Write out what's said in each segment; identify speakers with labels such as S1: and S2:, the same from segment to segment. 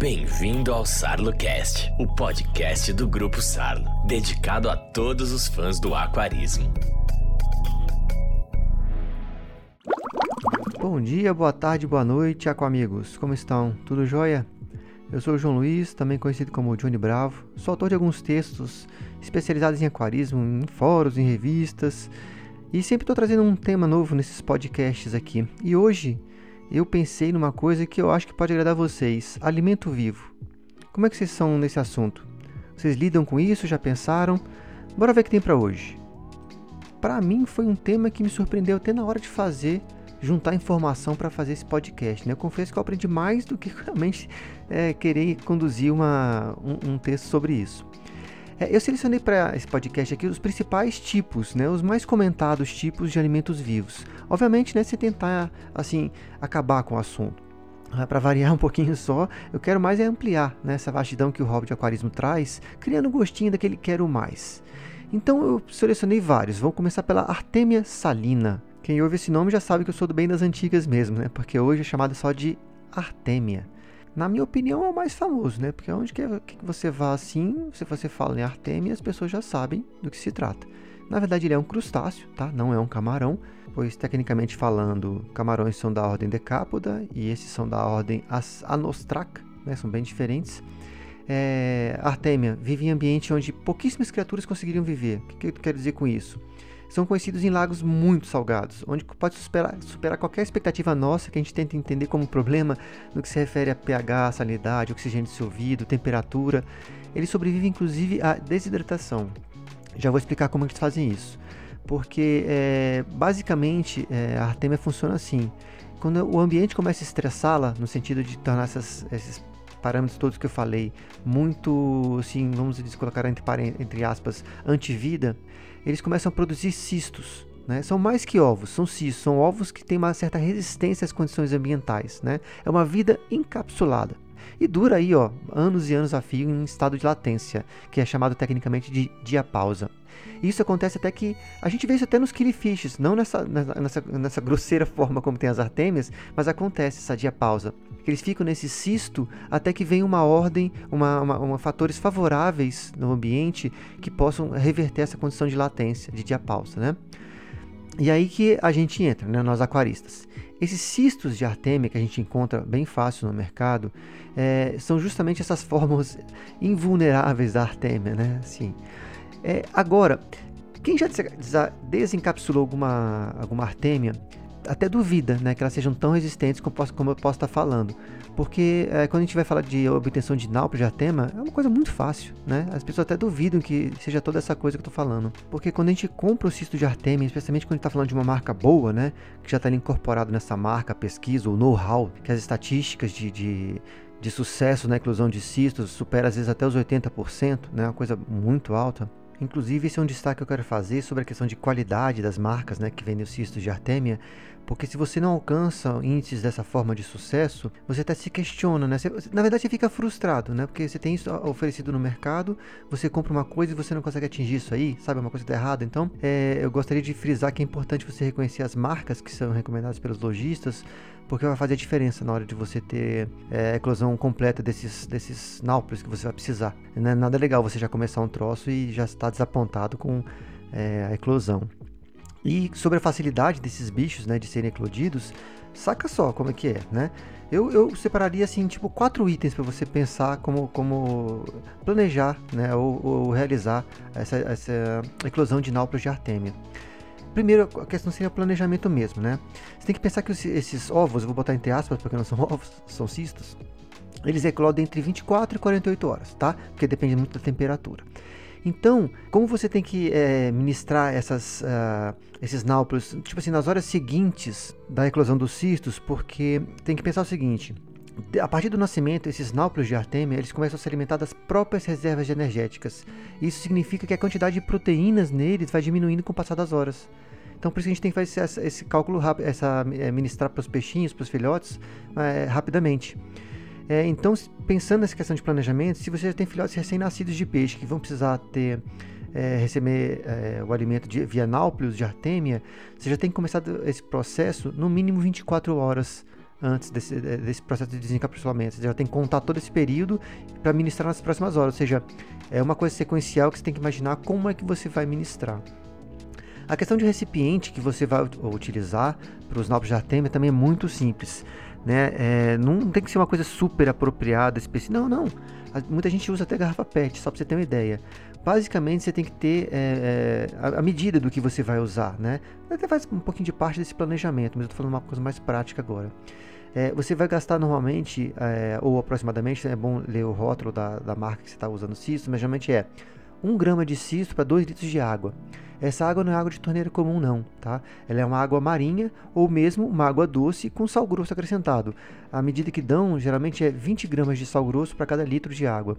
S1: Bem-vindo ao SarloCast, o podcast do Grupo Sarlo, dedicado a todos os fãs do aquarismo.
S2: Bom dia, boa tarde, boa noite, aquamigos. Como estão? Tudo jóia? Eu sou o João Luiz, também conhecido como Johnny Bravo. Sou autor de alguns textos especializados em aquarismo, em fóruns, em revistas. E sempre estou trazendo um tema novo nesses podcasts aqui. E hoje eu pensei numa coisa que eu acho que pode agradar vocês: alimento vivo. Como é que vocês são nesse assunto? Vocês lidam com isso? Já pensaram? Bora ver o que tem para hoje. Para mim foi um tema que me surpreendeu até na hora de fazer, juntar informação para fazer esse podcast. Né? Eu confesso que eu aprendi mais do que realmente é, querer conduzir uma, um, um texto sobre isso. É, eu selecionei para esse podcast aqui os principais tipos, né, os mais comentados tipos de alimentos vivos. Obviamente, né, se tentar assim acabar com o assunto. Ah, para variar um pouquinho só, eu quero mais é ampliar né, essa vastidão que o hobby de aquarismo traz, criando um gostinho daquele quero mais. Então eu selecionei vários. Vamos começar pela Artemia salina. Quem ouve esse nome já sabe que eu sou do bem das antigas mesmo, né? Porque hoje é chamada só de Artemia na minha opinião, é o mais famoso, né? Porque onde quer que você vá assim, se você fala em Artemia, as pessoas já sabem do que se trata. Na verdade, ele é um crustáceo, tá? Não é um camarão, pois tecnicamente falando, camarões são da ordem Decápoda e esses são da ordem Anostraca, né? São bem diferentes. É, Artemia vive em ambiente onde pouquíssimas criaturas conseguiriam viver. O que eu quero dizer com isso? São conhecidos em lagos muito salgados, onde pode superar, superar qualquer expectativa nossa que a gente tenta entender como problema no que se refere a pH, salinidade, oxigênio dissolvido, temperatura. Eles sobrevivem inclusive à desidratação. Já vou explicar como eles fazem isso. Porque é, basicamente é, a artemia funciona assim. Quando o ambiente começa a estressá-la, no sentido de tornar essas, esses parâmetros todos que eu falei muito, assim, vamos colocar entre, entre aspas, antivida, eles começam a produzir cistos. Né? São mais que ovos, são cistos, são ovos que têm uma certa resistência às condições ambientais. Né? É uma vida encapsulada. E dura aí ó, anos e anos a fio em estado de latência, que é chamado tecnicamente de diapausa. Isso acontece até que a gente vê isso até nos killfishes, não nessa, nessa, nessa grosseira forma como tem as artêmias, mas acontece essa diapausa. Eles ficam nesse cisto até que vem uma ordem, uma, uma, uma fatores favoráveis no ambiente que possam reverter essa condição de latência, de diapausa, né? E aí que a gente entra, né, nós aquaristas. Esses cistos de artêmia que a gente encontra bem fácil no mercado é, são justamente essas formas invulneráveis da artêmia, né? Assim, é, agora, quem já desencapsulou alguma, alguma artêmia, até duvida né, que elas sejam tão resistentes como, posso, como eu posso estar falando. Porque é, quando a gente vai falar de obtenção de náupio de artema, é uma coisa muito fácil, né? As pessoas até duvidam que seja toda essa coisa que eu estou falando. Porque quando a gente compra o cisto de artemia, especialmente quando a gente está falando de uma marca boa, né? Que já está incorporado nessa marca, pesquisa, o know-how, que as estatísticas de, de de sucesso na eclosão de cistos supera às vezes até os 80%, né? Uma coisa muito alta. Inclusive, esse é um destaque que eu quero fazer sobre a questão de qualidade das marcas né, que vendem os cistos de artêmia, porque se você não alcança índices dessa forma de sucesso, você até se questiona, né? Você, na verdade, você fica frustrado, né? Porque você tem isso oferecido no mercado, você compra uma coisa e você não consegue atingir isso aí, sabe? Uma coisa está errada. Então, é, eu gostaria de frisar que é importante você reconhecer as marcas que são recomendadas pelos lojistas, porque vai fazer a diferença na hora de você ter é, a eclosão completa desses, desses náuplios que você vai precisar. Não é nada legal você já começar um troço e já estar desapontado com é, a eclosão. E sobre a facilidade desses bichos, né, de serem eclodidos, saca só como é que é, né? Eu, eu separaria assim, tipo, quatro itens para você pensar como, como planejar, né, ou, ou realizar essa, essa eclosão de náuplios de artêmia. Primeiro, a questão seria o planejamento mesmo, né? Você tem que pensar que esses ovos, vou botar entre aspas porque não são ovos, são cistos, eles eclodem entre 24 e 48 horas, tá? Porque depende muito da temperatura. Então, como você tem que é, ministrar essas, uh, esses náuplios, tipo assim, nas horas seguintes da eclosão dos cistos, porque tem que pensar o seguinte, a partir do nascimento, esses náuplios de artêmia, eles começam a se alimentar das próprias reservas energéticas. Isso significa que a quantidade de proteínas neles vai diminuindo com o passar das horas. Então, por isso a gente tem que fazer esse, esse cálculo rápido, essa, é, ministrar para os peixinhos, para os filhotes, é, rapidamente. É, então, pensando nessa questão de planejamento, se você já tem filhotes recém-nascidos de peixe que vão precisar ter é, receber é, o alimento de, via náuplios de artêmia, você já tem que começar esse processo no mínimo 24 horas antes desse, desse processo de desencapsulamento. Você já tem que contar todo esse período para ministrar nas próximas horas. Ou seja, é uma coisa sequencial que você tem que imaginar como é que você vai ministrar. A questão de recipiente que você vai utilizar para os novos de artêmia também é muito simples. Né? É, não tem que ser uma coisa super apropriada, específica. Não, não. Muita gente usa até garrafa PET, só para você ter uma ideia. Basicamente, você tem que ter é, é, a, a, medida do que você vai usar, né? Até faz um pouquinho de parte desse planejamento, mas eu estou falando uma coisa mais prática agora. É, você vai gastar normalmente, é, ou aproximadamente, é bom ler o rótulo da, da marca que você está usando cisto, mas geralmente é 1 grama de cisto para 2 litros de água. Essa água não é água de torneira comum não, tá? Ela é uma água marinha ou mesmo uma água doce com sal grosso acrescentado. A medida que dão geralmente é 20 gramas de sal grosso para cada litro de água.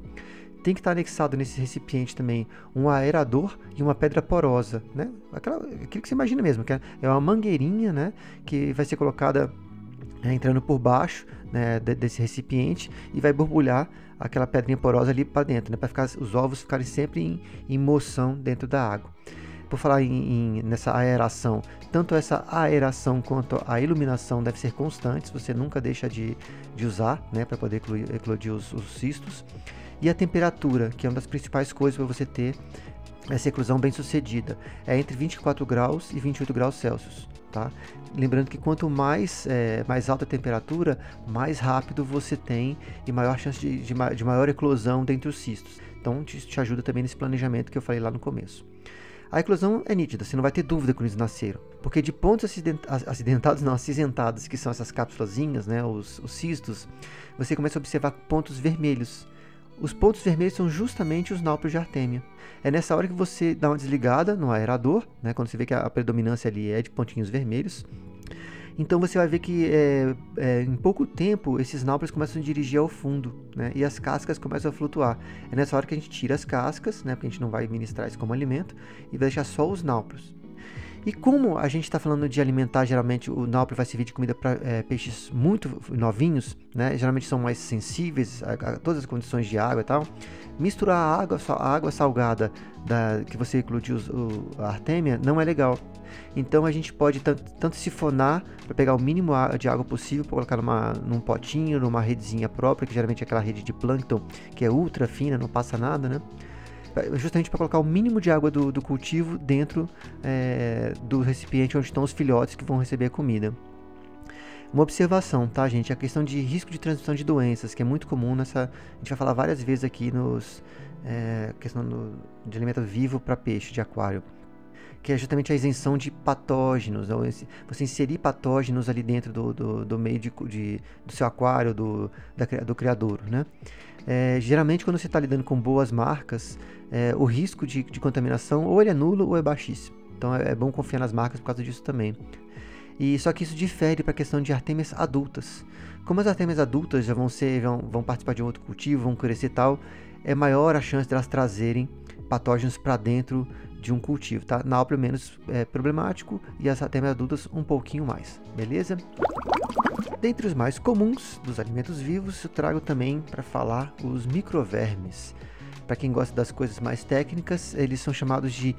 S2: Tem que estar anexado nesse recipiente também um aerador e uma pedra porosa, né? Aquela, aquilo que você imagina mesmo, que é, é uma mangueirinha, né? Que vai ser colocada é, entrando por baixo né, desse recipiente e vai borbulhar aquela pedrinha porosa ali para dentro, né, para ficar os ovos ficarem sempre em, em moção dentro da água. Por falar em, em, nessa aeração, tanto essa aeração quanto a iluminação deve ser constantes, você nunca deixa de, de usar né, para poder eclodir os, os cistos. E a temperatura, que é uma das principais coisas para você ter essa eclosão bem sucedida, é entre 24 graus e 28 graus Celsius. Tá? Lembrando que quanto mais, é, mais alta a temperatura, mais rápido você tem e maior chance de, de, de maior eclosão dentre os cistos. Então, isso te ajuda também nesse planejamento que eu falei lá no começo. A eclosão é nítida, você não vai ter dúvida quando eles nasceram. Porque de pontos acidentados, não, acinzentados, que são essas cápsulazinhas, né, os, os cistos, você começa a observar pontos vermelhos. Os pontos vermelhos são justamente os náuplios de artêmia. É nessa hora que você dá uma desligada no aerador, né, quando você vê que a predominância ali é de pontinhos vermelhos, então você vai ver que é, é, em pouco tempo esses náuplios começam a dirigir ao fundo, né? E as cascas começam a flutuar. É nessa hora que a gente tira as cascas, né? Porque a gente não vai ministrar isso como alimento e vai deixar só os náuplios. E como a gente está falando de alimentar, geralmente o náupio vai servir de comida para é, peixes muito novinhos, né? Geralmente são mais sensíveis a, a, todas as condições de água e tal. Misturar a água, a água salgada da, que você eclodiu a artêmia não é legal. Então a gente pode tanto, tanto sifonar para pegar o mínimo de água possível, colocar numa, num potinho, numa redezinha própria, que geralmente é aquela rede de plâncton que é ultra fina, não passa nada, né? Justamente para colocar o mínimo de água do, do cultivo dentro é, do recipiente onde estão os filhotes que vão receber a comida. Uma observação, tá, gente? A questão de risco de transmissão de doenças, que é muito comum nessa. A gente vai falar várias vezes aqui nos. É, questão do, de alimento vivo para peixe de aquário. Que é justamente a isenção de patógenos. Você inserir patógenos ali dentro do, do, do meio de, de, do seu aquário, do, da, do criador, né? É, geralmente, quando você está lidando com boas marcas, é, o risco de, de, contaminação ou ele é nulo ou é baixíssimo. Então é, é, bom confiar nas marcas por causa disso também. E só que isso difere para a questão de artêmias adultas. Como as artêmias adultas já vão ser, vão, vão participar de um outro cultivo, vão crescer e tal, é maior a chance de elas trazerem patógenos para dentro de um cultivo, tá? Na é menos é, problemático e as artêmias adultas um pouquinho mais, beleza? Dentre os mais comuns dos alimentos vivos, eu trago também para falar os microvermes. Para quem gosta das coisas mais técnicas, eles são chamados de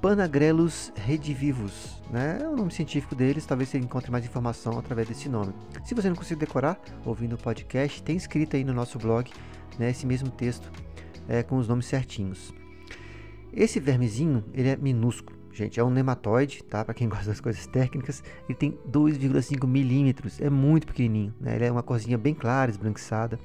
S2: Panagrelus redivivus, né? É o nome científico deles, talvez você encontre mais informação através desse nome. Se você não conseguir decorar, ouvindo o podcast, tem escrito aí no nosso blog né, esse mesmo texto é, com os nomes certinhos. Esse vermezinho, ele é minúsculo, Gente, é um nematóide, tá? Para quem gosta das coisas técnicas, ele tem 2,5 milímetros, é muito pequenininho, né? Ele é uma corzinha bem clara, esbranquiçada.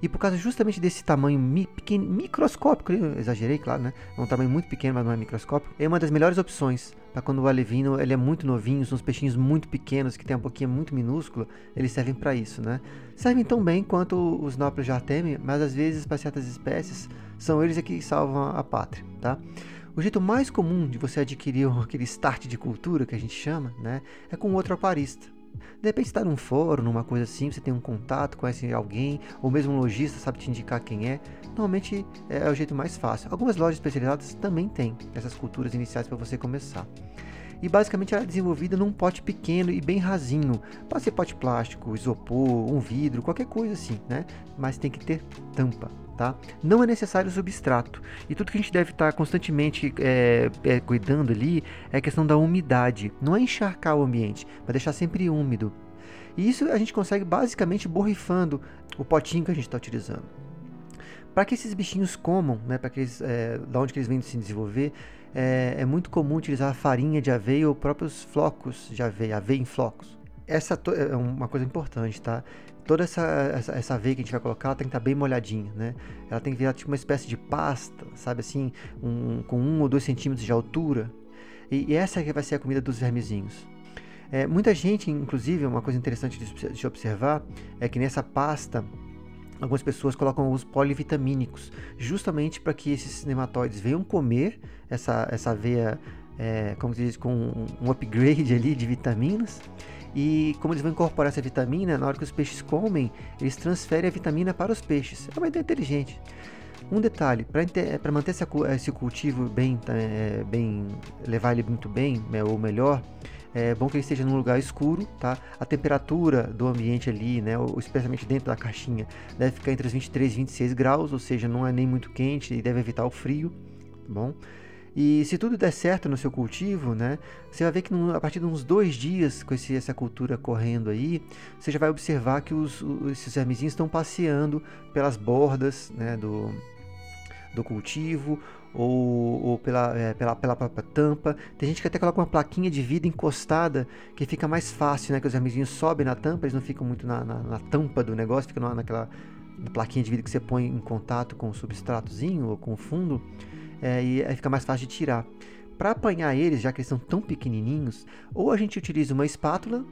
S2: E por causa justamente desse tamanho mi pequeno, microscópico, exagerei, claro, né? É um tamanho muito pequeno, mas não é microscópico. É uma das melhores opções para quando o alevino ele é muito novinho, são uns peixinhos muito pequenos que tem um pouquinho muito minúsculo, eles servem para isso, né? Servem tão bem quanto os nóplios de artemia, mas às vezes para certas espécies são eles que salvam a pátria, tá? O jeito mais comum de você adquirir aquele start de cultura que a gente chama, né, é com outro aparista. De repente está num fórum, numa coisa assim, você tem um contato, conhece alguém, ou mesmo um lojista sabe te indicar quem é. Normalmente é o jeito mais fácil. Algumas lojas especializadas também têm essas culturas iniciais para você começar. E basicamente ela é desenvolvida num pote pequeno e bem rasinho. Pode ser pote plástico, isopor, um vidro, qualquer coisa assim, né? Mas tem que ter tampa. Tá? Não é necessário substrato. E tudo que a gente deve estar constantemente é, é, cuidando ali é a questão da umidade. Não é encharcar o ambiente, mas deixar sempre úmido. E isso a gente consegue basicamente borrifando o potinho que a gente está utilizando. Para que esses bichinhos comam, né, para que eles, é, da onde eles vêm se desenvolver, é, é, muito comum utilizar farinha de aveia ou próprios flocos de aveia, aveia em flocos. Essa é uma coisa importante, tá? Toda essa, essa, essa aveia que a gente vai colocar, ela tem que estar tá bem molhadinha, né? Ela tem que virar tipo uma espécie de pasta, sabe assim, um, com um ou dois centímetros de altura. E, e essa que vai ser a comida dos vermezinhos. É, muita gente, inclusive, uma coisa interessante de, de observar é que nessa pasta algumas pessoas colocam os polivitamínicos, justamente para que esses nematóides venham comer essa, essa aveia, é, como se diz, com um upgrade ali de vitaminas. E como eles vão incorporar essa vitamina, na hora que os peixes comem, eles transferem a vitamina para os peixes. É uma ideia inteligente. Um detalhe, para manter esse cultivo bem, é, bem, levar ele muito bem, né, ou melhor, é bom que ele esteja num lugar escuro, tá? A temperatura do ambiente ali, né, ou especialmente dentro da caixinha, deve ficar entre os 23 e 26 graus, ou seja, não é nem muito quente e deve evitar o frio, tá bom? E se tudo der certo no seu cultivo, né, você vai ver que a partir de uns dois dias com esse, essa cultura correndo aí, você já vai observar que os, esses vermezinhos estão passeando pelas bordas né, do, do cultivo ou, ou pela, é, pela, pela própria tampa. Tem gente que até coloca uma plaquinha de vida encostada, que fica mais fácil, né? Que os vermezinhos sobem na tampa, eles não ficam muito na, na, na tampa do negócio, ficam naquela plaquinha de vidro que você põe em contato com o substratozinho ou com o fundo, é, e aí fica mais fácil de tirar. Para apanhar eles, já que eles são tão pequenininhos, ou a gente utiliza uma espátula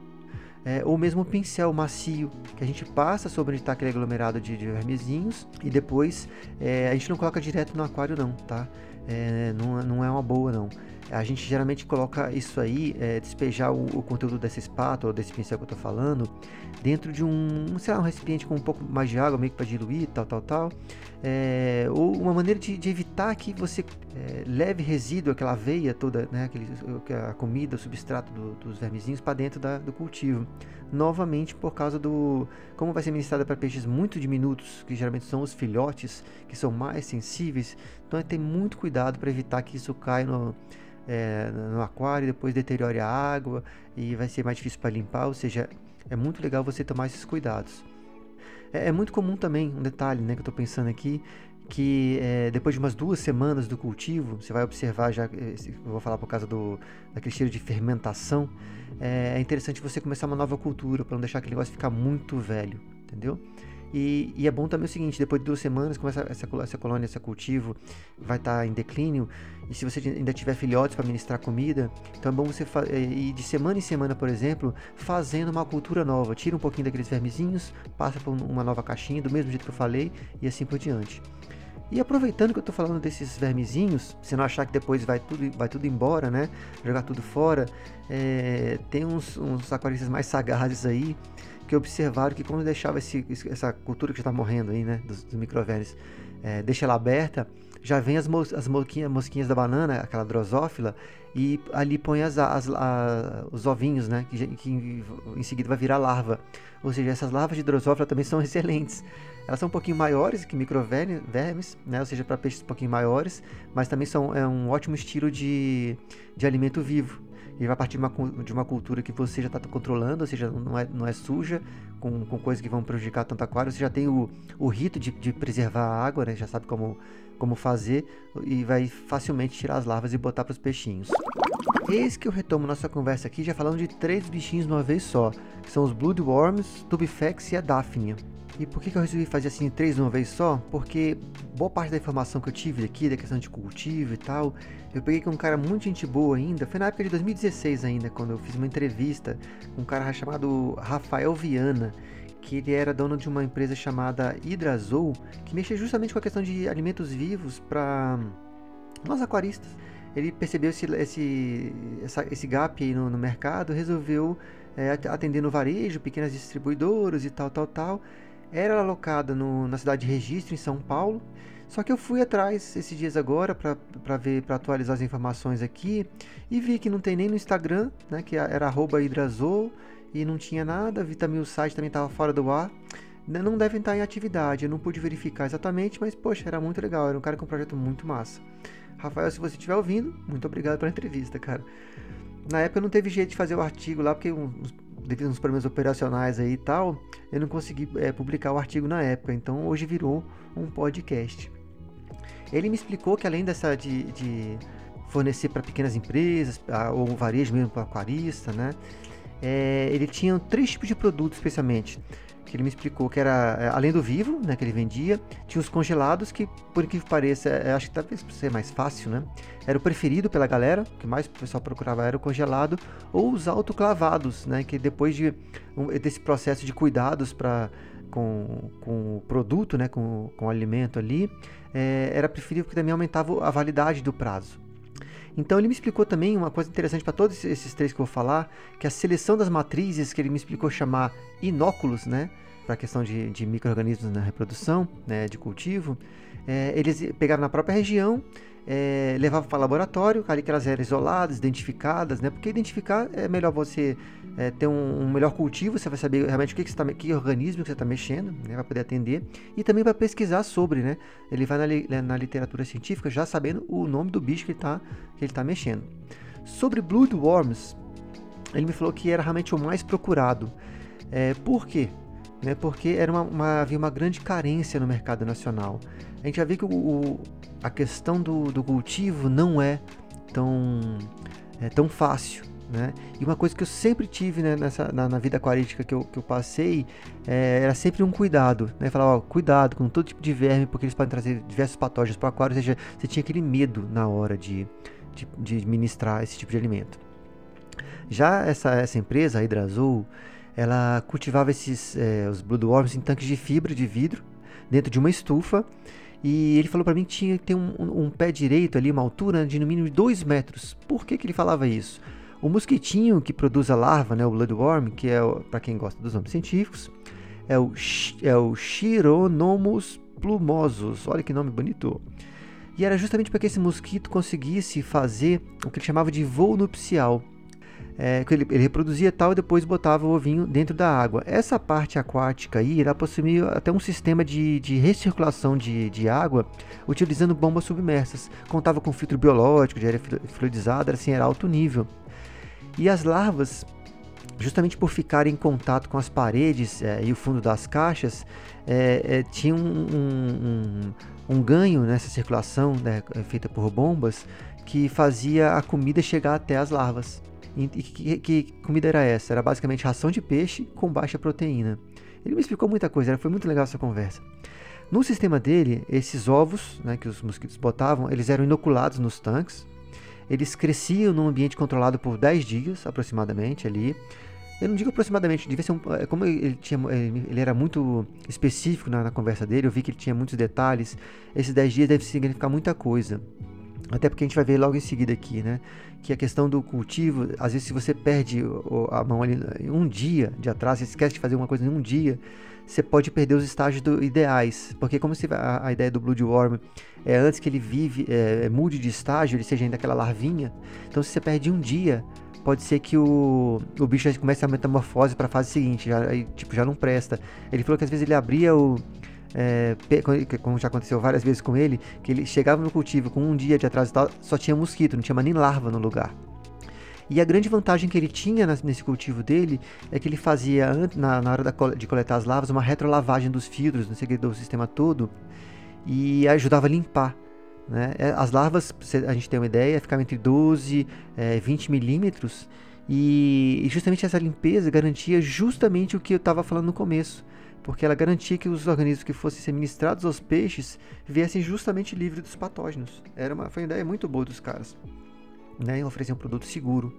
S2: é, ou mesmo um pincel macio que a gente passa sobre onde está aquele aglomerado de, de vermezinhos e depois é, a gente não coloca direto no aquário não, tá? É, não, não é uma boa não. A gente geralmente coloca isso aí, é, despejar o, o, conteúdo dessa espátula, desse pincel que eu estou falando, dentro de um, sei lá, um recipiente com um pouco mais de água, meio que para diluir, tal, tal, tal. É, ou uma maneira de, de evitar que você é, leve resíduo, aquela aveia toda, né, aquele, a comida, o substrato do, dos vermezinhos para dentro da, do cultivo. Novamente por causa do. Como vai ser ministrada para peixes muito diminutos, que geralmente são os filhotes, que são mais sensíveis, então é ter muito cuidado para evitar que isso caia no é, no aquário, depois deteriore a água e vai ser mais difícil para limpar, ou seja, é muito legal você tomar esses cuidados. É, é muito comum também, um detalhe né, que eu estou pensando aqui, que é, depois de umas duas semanas do cultivo, você vai observar já, eu vou falar por causa do, daquele cheiro de fermentação, é, é interessante você começar uma nova cultura para não deixar aquele negócio ficar muito velho, entendeu? E, e, é bom também o seguinte: depois de duas semanas, como essa, essa, essa colônia, esse cultivo vai estar tá em declínio, e se você ainda tiver filhotes para ministrar comida, então é bom você eh, ir de semana em semana, por exemplo, fazendo uma cultura nova. Tira um pouquinho daqueles vermezinhos, passa por uma nova caixinha, do mesmo jeito que eu falei, e assim por diante. E aproveitando que eu estou falando desses vermezinhos, se não achar que depois vai tudo, vai tudo embora, né? Jogar tudo fora, é, tem uns, uns aquaristas mais sagazes aí que observaram que quando deixava esse, essa cultura que já está morrendo aí, né, dos, dos microvermes, é, deixa ela aberta, já vem as, as mosquinhas, mosquinhas da banana, aquela drosófila, e ali põe as, as, a, os ovinhos, né, que, que, em seguida vai virar larva. Ou seja, essas larvas de drosófila também são excelentes. Elas são um pouquinho maiores que microvermes, né, ou seja, para peixes um pouquinho maiores, mas também são é um ótimo estilo de, de alimento vivo e vai partir de uma, cultura que você já está controlando, ou seja, não é, não é suja, com, com coisas que vão prejudicar tanto aquário, você já tem o, o rito de, de preservar a água, né? já sabe como, como fazer, e vai facilmente tirar as larvas e botar para os peixinhos. Eis que eu retomo nossa conversa aqui já falando de três bichinhos de uma vez só, que são os Bloodworms, Tubifex e a Daphnia. E por que, eu resolvi fazer assim três de uma vez só? Porque boa parte da informação que eu tive aqui, da questão de cultivo e tal, eu peguei com um cara muito gente boa ainda. Foi na época de 2016 ainda, quando eu fiz uma entrevista com um cara chamado Rafael Viana, que ele era dono de uma empresa chamada Hidrazol, que mexia justamente com a questão de alimentos vivos para nós aquaristas. Ele percebeu esse, esse, essa, esse gap no, no mercado, resolveu é, atender no varejo, pequenas distribuidoras e tal, tal, tal era alocada no, na cidade de Registro, em São Paulo. Só que eu fui atrás esses dias agora para ver, para atualizar as informações aqui e vi que não tem nem no Instagram, né, que era @hidrazol e não tinha nada. Vi também o site também estava fora do ar. Não devem estar em atividade. Eu não pude verificar exatamente, mas poxa, era muito legal. Era um cara com um projeto muito massa. Rafael, se você estiver ouvindo, muito obrigado pela entrevista, cara. Na época não teve jeito de fazer o artigo lá, porque uns, devido uns problemas operacionais aí e tal, eu não consegui é, publicar o artigo na época. Então hoje virou um podcast. Ele me explicou que além dessa de, de fornecer para pequenas empresas, ou varejo mesmo para aquarista, né? É, ele tinha três tipos de produtos especialmente que ele me explicou que era é, além do vivo, né, que ele vendia, tinha os congelados que, por que pareça, é, acho que talvez por ser mais fácil, né, era o preferido pela galera, o que mais o pessoal procurava era o congelado ou os autoclavados, né, que depois de desse processo de cuidados para com, com o produto, né, com, com o alimento ali, é, era preferível porque também aumentava a validade do prazo. Então ele me explicou também uma coisa interessante para todos esses três que eu vou falar, que a seleção das matrizes que ele me explicou chamar inóculos, né, para a questão de, de micro-organismos na reprodução, né, de cultivo, é, eles pegaram na própria região, é, levavam para o laboratório, ali que elas eram isoladas, identificadas, né, porque identificar é melhor você é, ter um, um, melhor cultivo, você vai saber realmente o que, que, você tá, que organismo que você está mexendo, né, vai poder atender, e também para pesquisar sobre, né, ele vai na, na, literatura científica já sabendo o nome do bicho que ele está tá mexendo. Sobre bloodworms, ele me falou que era realmente o mais procurado. É, por quê? Né, porque era uma, uma, havia uma grande carência no mercado nacional. A gente já vê que o, o, a questão do, do cultivo não é tão, é, tão fácil. Né? E uma coisa que eu sempre tive né, nessa, na, na, vida aquarística que eu, que eu passei é, era sempre um cuidado. Né? Falar, ó, cuidado com todo tipo de verme, porque eles podem trazer diversos patógenos para o aquário, ou seja, você tinha aquele medo na hora de, de, de ministrar esse tipo de alimento. Já essa, essa empresa, a Hidrazul, ela cultivava esses é, os bloodworms em tanques de fibra de vidro dentro de uma estufa e ele falou para mim que tinha que ter um, um, um, pé direito ali, uma altura de no mínimo 2 metros. Por que, que ele falava isso? O mosquitinho que produz a larva, né, o bloodworm, que é, para quem gosta dos nomes científicos, é o, é o Chironomus plumosus. Olha que nome bonito. E era justamente para que esse mosquito conseguisse fazer o que ele chamava de voo nupcial é, ele, ele, reproduzia tal e depois botava o ovinho dentro da água. Essa parte aquática aí irá possuir até um sistema de, de recirculação de, de água utilizando bombas submersas. Contava com filtro biológico de área fluidizada, assim, era alto nível. E as larvas, justamente por ficarem em contato com as paredes é, e o fundo das caixas, é, é, tinham um, um, um, ganho nessa circulação né, feita por bombas que fazia a comida chegar até as larvas. E que, que, comida era essa? Era basicamente ração de peixe com baixa proteína. Ele me explicou muita coisa, foi muito legal essa conversa. No sistema dele, esses ovos né, que os mosquitos botavam, eles eram inoculados nos tanques. Eles cresciam num ambiente controlado por 10 dias, aproximadamente, ali. Eu não digo aproximadamente, devia ser um, é, como ele, tinha, ele era muito específico na, na, conversa dele, eu vi que ele tinha muitos detalhes. Esses 10 dias deve significar muita coisa. Até porque a gente vai ver logo em seguida aqui, né? Que a questão do cultivo, às vezes se você perde a mão ali um dia de você esquece de fazer uma coisa em um dia, você pode perder os estágios do, ideais. Porque como se a, a, ideia do Bloodworm é antes que ele vive, é, é, mude de estágio, ele seja ainda aquela larvinha. Então se você perde um dia, pode ser que o, o bicho já comece a metamorfose para a fase seguinte, já, aí, tipo, já não presta. Ele falou que às vezes ele abria o é, como já aconteceu várias vezes com ele, que ele chegava no cultivo com um dia de atraso e tal, só tinha mosquito, não tinha nem larva no lugar. E a grande vantagem que ele tinha nesse cultivo dele é que ele fazia, na, hora de coletar as larvas, uma retrolavagem dos filtros, não sei o do sistema todo, e ajudava a limpar. Né? É, as larvas, a gente tem uma ideia, ficavam entre 12 e 20 milímetros, e justamente essa limpeza garantia justamente o que eu estava falando no começo porque ela garantia que os organismos que fossem ministrados aos peixes viessem justamente livres dos patógenos. Era uma, foi uma ideia muito boa dos caras. Né? Oferecer um produto seguro.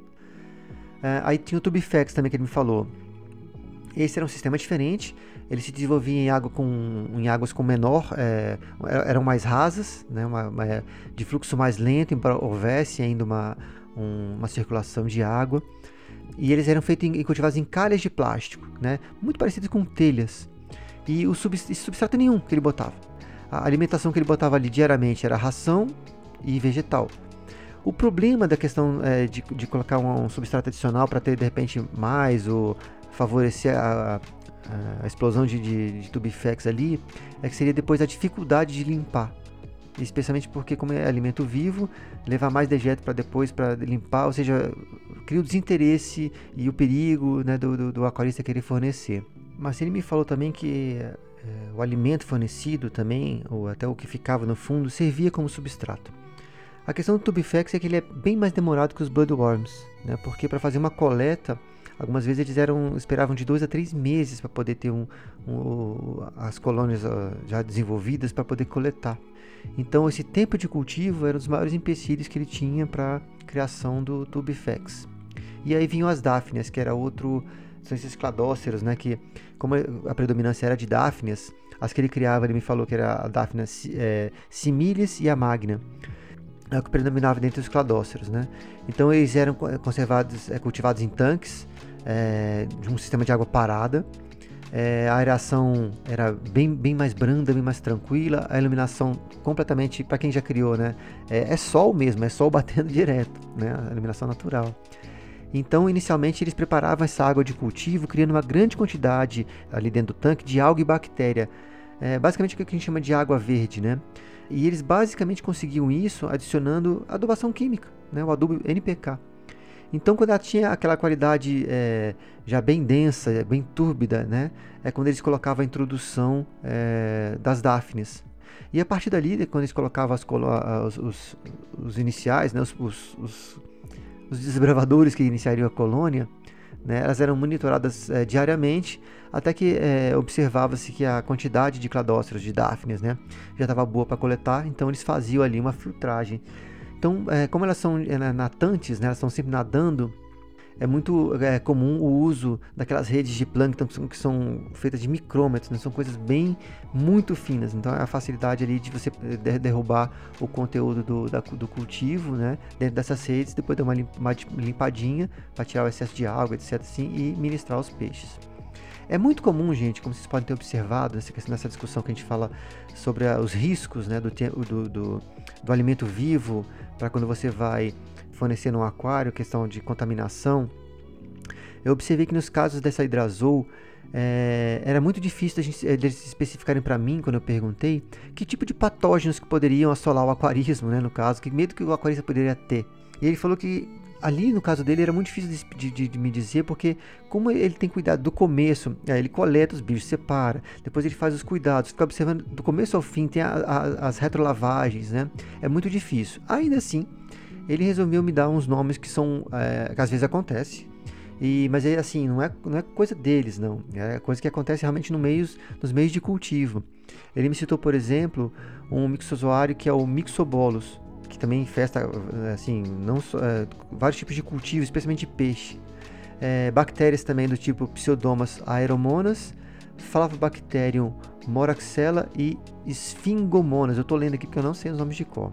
S2: Uh, aí tinha o Tubifex também que ele me falou. Esse era um sistema diferente. Ele se desenvolvia em, água com, em águas com menor, é, eram mais rasas, né? uma, uma, de fluxo mais lento, embora houvesse ainda uma, um, uma circulação de água. E eles eram feitos e cultivados em calhas de plástico, né? muito parecidos com telhas e o substrato nenhum que ele botava. A alimentação que ele botava ali diariamente era ração e vegetal. O problema da questão é, de, de, colocar um, um substrato adicional para ter de repente mais ou favorecer a, a, a explosão de, de, de tubifex ali é que seria depois a dificuldade de limpar. especialmente porque como é alimento vivo, levar mais dejeto para depois para limpar, ou seja, cria o desinteresse e o perigo né, do, do, do aquarista querer fornecer. Mas ele me falou também que é, o alimento fornecido também, ou até o que ficava no fundo, servia como substrato. A questão do Tubifex é que ele é bem mais demorado que os Bloodworms, né? porque para fazer uma coleta, algumas vezes eles eram, esperavam de dois a três meses para poder ter um, um, as colônias já desenvolvidas para poder coletar. Então esse tempo de cultivo era um dos maiores empecilhos que ele tinha para a criação do Tubifex. E aí vinham as Daphnias, que era outro, são esses cladóceros, né? que como a predominância era de Daphnias, as que ele criava, ele me falou que era a Daphnia é, similis e a magna é que predominava dentro dos cladóceros, né? Então eles eram conservados, é, cultivados em tanques é, de um sistema de água parada. É, a aeração era bem, bem mais branda, bem mais tranquila. A iluminação completamente, para quem já criou, né? É, é, sol mesmo, é sol batendo direto, né? A iluminação natural. Então, inicialmente, eles preparavam essa água de cultivo, criando uma grande quantidade ali dentro do tanque de alga e bactéria. É, basicamente o que a gente chama de água verde, né? E eles basicamente conseguiam isso adicionando adubação química, né, o adubo NPK. Então, quando ela tinha aquela qualidade é, já bem densa, bem túrbida, né, é quando eles colocavam a introdução é, das Daphnes. E a partir dali, quando eles colocavam as, os, os, iniciais, né, os, os, os desbravadores que iniciariam a colônia, né, elas eram monitoradas é, diariamente até que é, observava-se que a quantidade de cladóceros, de Daphnes, né, já estava boa para coletar, então eles faziam ali uma filtragem. Então, é, como elas são natantes, né, elas estão sempre nadando, é muito é, comum o uso daquelas redes de plâncton que são, que são feitas de micrômetros, né? são coisas bem muito finas. Então é a facilidade ali de você eh, derrubar o conteúdo do, da, do cultivo né? dentro dessas redes, depois dar uma, limpadinha para tirar o excesso de água, etc. Assim, e ministrar os peixes. É muito comum, gente, como vocês podem ter observado nessa, nessa discussão que a gente fala sobre a, os riscos né, do, do, do, do alimento vivo para quando você vai fornecer no aquário, questão de contaminação. Eu observei que nos casos dessa hidrazol, é, era muito difícil gente, eles especificarem para mim, quando eu perguntei, que tipo de patógenos que poderiam assolar o aquarismo, né, no caso, que medo que o aquarista poderia ter. E ele falou que ali no caso dele era muito difícil de, de, de, me dizer, porque como ele tem cuidado do começo, é, ele coleta os bichos, separa, depois ele faz os cuidados, fica observando do começo ao fim, tem a, a, as retrolavagens, né? É muito difícil. Ainda assim, ele resolveu me dar uns nomes que são, é, que às vezes acontece, e, mas é assim, não é, não é coisa deles, não. É coisa que acontece realmente no meios, nos meios de cultivo. Ele me citou, por exemplo, um mixozoário que é o Mixobolus, que também infesta assim, não é, vários tipos de cultivo, especialmente de peixe. É, bactérias também do tipo Pseudomonas aeromonas, Flavobacterium moraxella e Sphingomonas. Eu estou lendo aqui porque eu não sei os nomes de cor.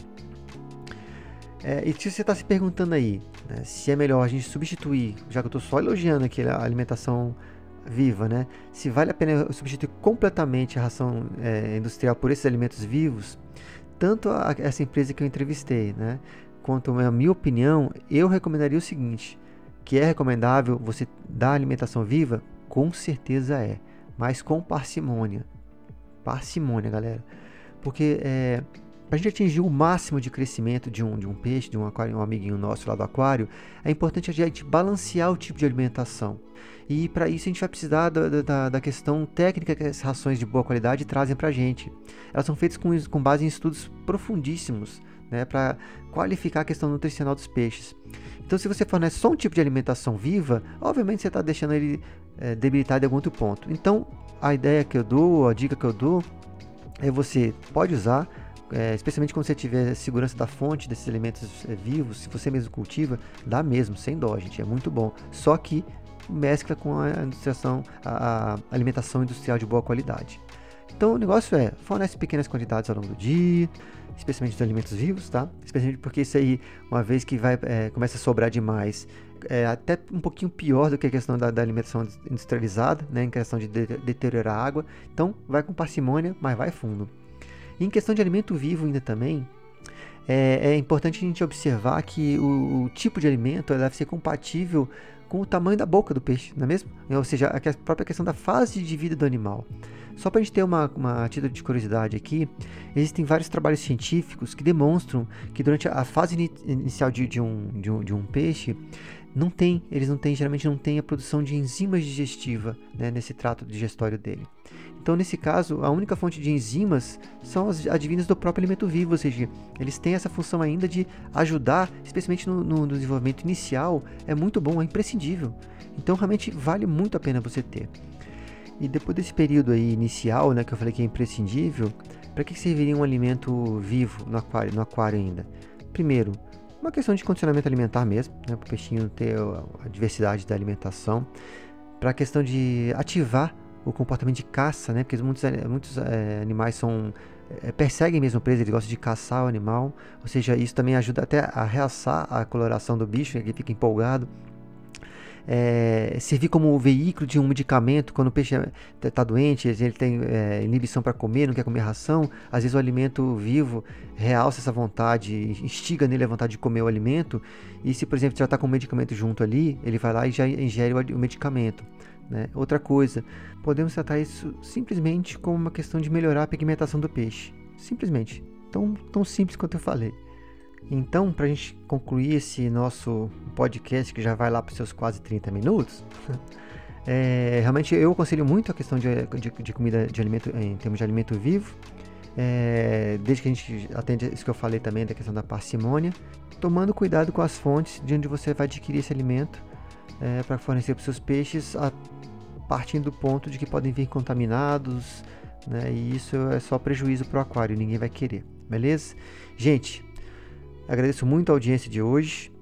S2: É, e se você está se perguntando aí né, se é melhor a gente substituir, já que eu estou só elogiando aqui a alimentação viva, né? Se vale a pena substituir completamente a ração é, industrial por esses alimentos vivos, tanto a, essa empresa que eu entrevistei, né, quanto a minha opinião, eu recomendaria o seguinte: que é recomendável você dar alimentação viva? Com certeza é, mas com parcimônia. Parcimônia, galera. Porque é, para a gente atingir o máximo de crescimento de um, de um peixe, de um, aquário, um amiguinho nosso lá do aquário, é importante a gente balancear o tipo de alimentação. E para isso a gente vai precisar da, da, da, questão técnica que as rações de boa qualidade trazem para a gente. Elas são feitas com, com base em estudos profundíssimos né, para qualificar a questão nutricional dos peixes. Então, se você fornece só um tipo de alimentação viva, obviamente você está deixando ele é, debilitado em algum outro ponto. Então, a ideia que eu dou, a dica que eu dou, é você pode usar é, especialmente quando você tiver segurança da fonte desses elementos é, vivos, se você mesmo cultiva, dá mesmo, sem dó, gente, é muito bom. Só que mescla com a, industriação, a, a alimentação industrial de boa qualidade. Então o negócio é, fornece pequenas quantidades ao longo do dia, especialmente dos alimentos vivos, tá? Especialmente porque isso aí, uma vez que vai é, começa a sobrar demais, é até um pouquinho pior do que a questão da, da alimentação industrializada, né? Em questão de, de deteriorar a água. Então vai com parcimônia, mas vai fundo. E em questão de alimento vivo ainda também, é, é importante a gente observar que o, o tipo de alimento deve ser compatível com o tamanho da boca do peixe, não é mesmo? Ou seja, a própria questão da fase de vida do animal. Só para a gente ter uma, uma título de curiosidade aqui, existem vários trabalhos científicos que demonstram que durante a fase inicial de, de, um, de, um, de um peixe, não tem, eles não têm, geralmente não tem a produção de enzimas digestiva né, nesse trato digestório dele. Então, nesse caso, a única fonte de enzimas são as advindas do próprio alimento vivo, ou seja, eles têm essa função ainda de ajudar, especialmente no, no desenvolvimento inicial, é muito bom, é imprescindível. Então, realmente vale muito a pena você ter. E depois desse período aí inicial, né, que eu falei que é imprescindível, para que serviria um alimento vivo no aquário, no aquário ainda? Primeiro, uma questão de condicionamento alimentar mesmo, né, o peixinho ter a diversidade da alimentação, para a questão de ativar o comportamento de caça, né? Porque muitos, muitos é, animais são é, perseguem mesmo presa, eles gostam de caçar o animal, ou seja, isso também ajuda até a realçar a coloração do bicho, né? ele fica empolgado. É, servir como veículo de um medicamento quando o peixe está doente, ele tem é, inibição para comer, não quer comer ração. Às vezes o alimento vivo realça essa vontade, instiga nele a vontade de comer o alimento. E se, por exemplo, já está com o medicamento junto ali, ele vai lá e já ingere o medicamento. Né? Outra coisa, podemos tratar isso simplesmente como uma questão de melhorar a pigmentação do peixe. Simplesmente. Tão, tão simples quanto eu falei. Então, para a gente concluir esse nosso podcast, que já vai lá para os seus quase 30 minutos, é, realmente eu aconselho muito a questão de, de, de, comida de alimento, em termos de alimento vivo, é, desde que a gente atende isso que eu falei também da questão da parcimônia, tomando cuidado com as fontes de onde você vai adquirir esse alimento é, para fornecer para os seus peixes, a, partindo do ponto de que podem vir contaminados, né, e isso é só prejuízo para o aquário, ninguém vai querer, beleza? Gente, agradeço muito a audiência de hoje.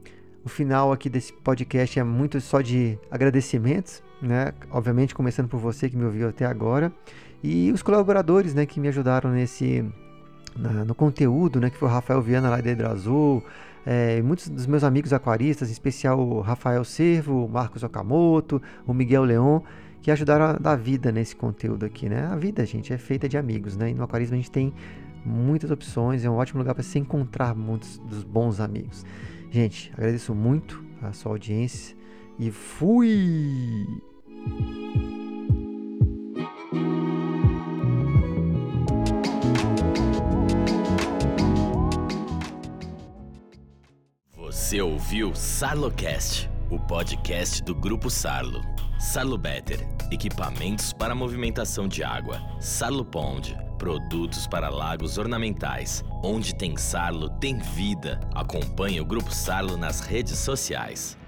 S2: O final aqui desse podcast é muito só de agradecimentos, né? Obviamente começando por você que me ouviu até agora e os colaboradores, né, que me ajudaram nesse na, no conteúdo, né, que foi o Rafael Viana lá da Hidro Azul, é, muitos dos meus amigos aquaristas, em especial o Rafael Servo, o Marcos Okamoto, o Miguel Leon, que ajudaram a dar vida nesse conteúdo aqui, né? A vida, gente, é feita de amigos, né? E no aquarismo a gente tem muitas opções, é um ótimo lugar para se encontrar muitos dos bons amigos. Gente, agradeço muito a sua audiência e fui!
S1: Você ouviu Sarlocast, o podcast do Grupo Sarlo. Sarlo Better, equipamentos para movimentação de água. Sarlo Pond, produtos para lagos ornamentais. Onde tem Sarlo, tem vida. Acompanhe o Grupo Sarlo nas redes sociais.